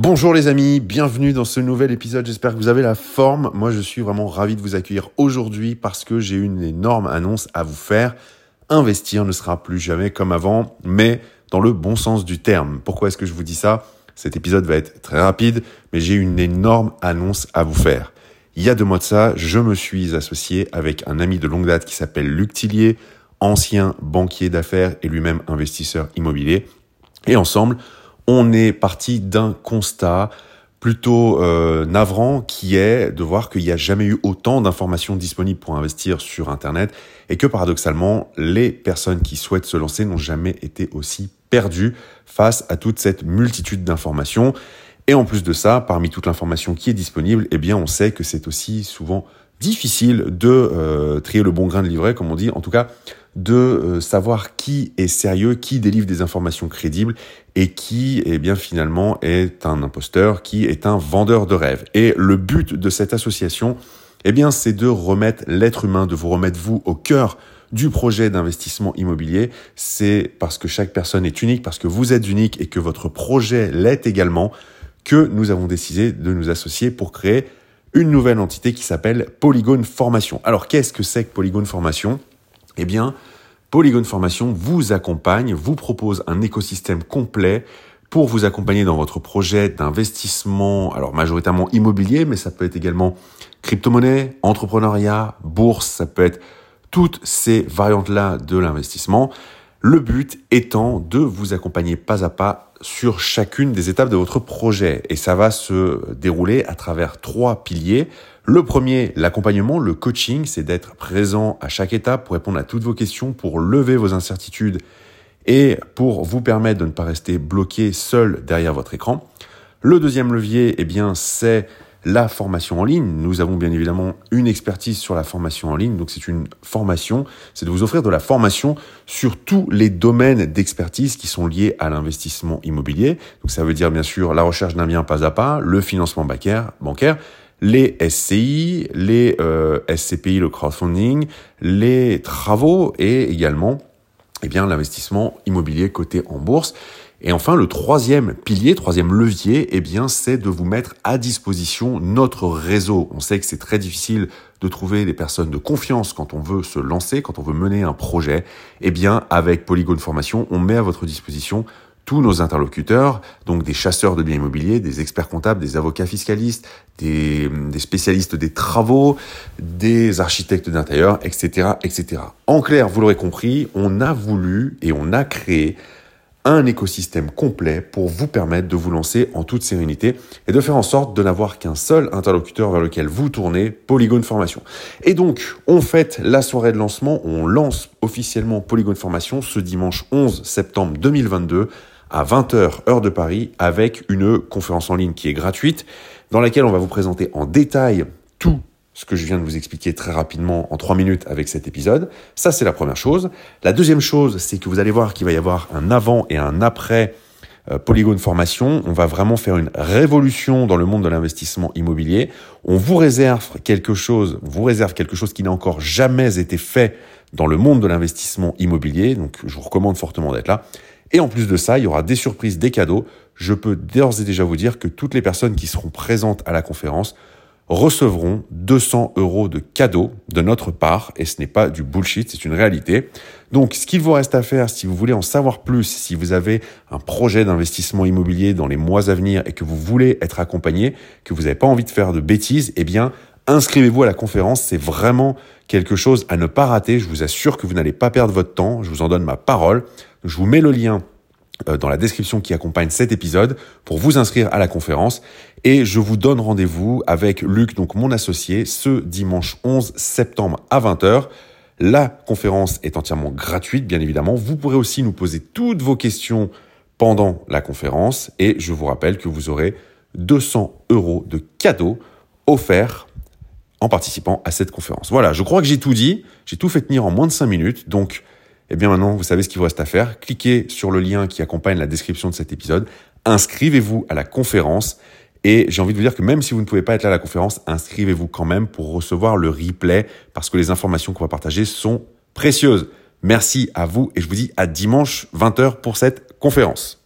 Bonjour les amis, bienvenue dans ce nouvel épisode, j'espère que vous avez la forme. Moi je suis vraiment ravi de vous accueillir aujourd'hui parce que j'ai une énorme annonce à vous faire. Investir ne sera plus jamais comme avant, mais dans le bon sens du terme. Pourquoi est-ce que je vous dis ça? Cet épisode va être très rapide, mais j'ai une énorme annonce à vous faire. Il y a deux mois de ça, je me suis associé avec un ami de longue date qui s'appelle Luc Tillier, ancien banquier d'affaires et lui-même investisseur immobilier. Et ensemble, on est parti d'un constat plutôt euh, navrant qui est de voir qu'il n'y a jamais eu autant d'informations disponibles pour investir sur Internet et que paradoxalement, les personnes qui souhaitent se lancer n'ont jamais été aussi perdues face à toute cette multitude d'informations. Et en plus de ça, parmi toute l'information qui est disponible, eh on sait que c'est aussi souvent difficile de euh, trier le bon grain de livret, comme on dit. En tout cas, de euh, savoir qui est sérieux, qui délivre des informations crédibles et qui, eh bien, finalement, est un imposteur, qui est un vendeur de rêves. Et le but de cette association, eh bien, c'est de remettre l'être humain, de vous remettre vous au cœur du projet d'investissement immobilier. C'est parce que chaque personne est unique, parce que vous êtes unique et que votre projet l'est également, que nous avons décidé de nous associer pour créer une nouvelle entité qui s'appelle Polygone Formation. Alors, qu'est-ce que c'est que Polygone Formation? Eh bien, Polygone Formation vous accompagne, vous propose un écosystème complet pour vous accompagner dans votre projet d'investissement, alors majoritairement immobilier, mais ça peut être également crypto-monnaie, entrepreneuriat, bourse, ça peut être toutes ces variantes-là de l'investissement. Le but étant de vous accompagner pas à pas sur chacune des étapes de votre projet. Et ça va se dérouler à travers trois piliers. Le premier, l'accompagnement, le coaching, c'est d'être présent à chaque étape pour répondre à toutes vos questions, pour lever vos incertitudes et pour vous permettre de ne pas rester bloqué seul derrière votre écran. Le deuxième levier, eh bien, c'est la formation en ligne. Nous avons bien évidemment une expertise sur la formation en ligne. Donc c'est une formation, c'est de vous offrir de la formation sur tous les domaines d'expertise qui sont liés à l'investissement immobilier. Donc ça veut dire bien sûr la recherche d'un bien pas à pas, le financement bancaire, bancaire les SCI, les euh, SCPI, le crowdfunding, les travaux et également eh bien l'investissement immobilier coté en bourse. Et enfin, le troisième pilier, troisième levier, eh bien, c'est de vous mettre à disposition notre réseau. On sait que c'est très difficile de trouver des personnes de confiance quand on veut se lancer, quand on veut mener un projet. Eh bien, avec Polygone Formation, on met à votre disposition tous nos interlocuteurs, donc des chasseurs de biens immobiliers, des experts comptables, des avocats fiscalistes, des, spécialistes des travaux, des architectes d'intérieur, etc., etc. En clair, vous l'aurez compris, on a voulu et on a créé un écosystème complet pour vous permettre de vous lancer en toute sérénité et de faire en sorte de n'avoir qu'un seul interlocuteur vers lequel vous tournez, Polygone Formation. Et donc, on fête la soirée de lancement, on lance officiellement Polygone Formation ce dimanche 11 septembre 2022 à 20h heure de Paris avec une conférence en ligne qui est gratuite dans laquelle on va vous présenter en détail tout ce que je viens de vous expliquer très rapidement en trois minutes avec cet épisode. Ça, c'est la première chose. La deuxième chose, c'est que vous allez voir qu'il va y avoir un avant et un après euh, Polygone Formation. On va vraiment faire une révolution dans le monde de l'investissement immobilier. On vous réserve quelque chose, vous réserve quelque chose qui n'a encore jamais été fait dans le monde de l'investissement immobilier. Donc, je vous recommande fortement d'être là. Et en plus de ça, il y aura des surprises, des cadeaux. Je peux d'ores et déjà vous dire que toutes les personnes qui seront présentes à la conférence recevront 200 euros de cadeaux de notre part, et ce n'est pas du bullshit, c'est une réalité. Donc, ce qu'il vous reste à faire, si vous voulez en savoir plus, si vous avez un projet d'investissement immobilier dans les mois à venir et que vous voulez être accompagné, que vous n'avez pas envie de faire de bêtises, eh bien, inscrivez-vous à la conférence. C'est vraiment quelque chose à ne pas rater. Je vous assure que vous n'allez pas perdre votre temps. Je vous en donne ma parole. Je vous mets le lien dans la description qui accompagne cet épisode pour vous inscrire à la conférence et je vous donne rendez-vous avec Luc, donc mon associé, ce dimanche 11 septembre à 20h. La conférence est entièrement gratuite, bien évidemment. Vous pourrez aussi nous poser toutes vos questions pendant la conférence et je vous rappelle que vous aurez 200 euros de cadeaux offerts en participant à cette conférence. Voilà, je crois que j'ai tout dit, j'ai tout fait tenir en moins de 5 minutes, donc eh bien maintenant, vous savez ce qu'il vous reste à faire. Cliquez sur le lien qui accompagne la description de cet épisode. Inscrivez-vous à la conférence. Et j'ai envie de vous dire que même si vous ne pouvez pas être là à la conférence, inscrivez-vous quand même pour recevoir le replay parce que les informations qu'on va partager sont précieuses. Merci à vous et je vous dis à dimanche 20h pour cette conférence.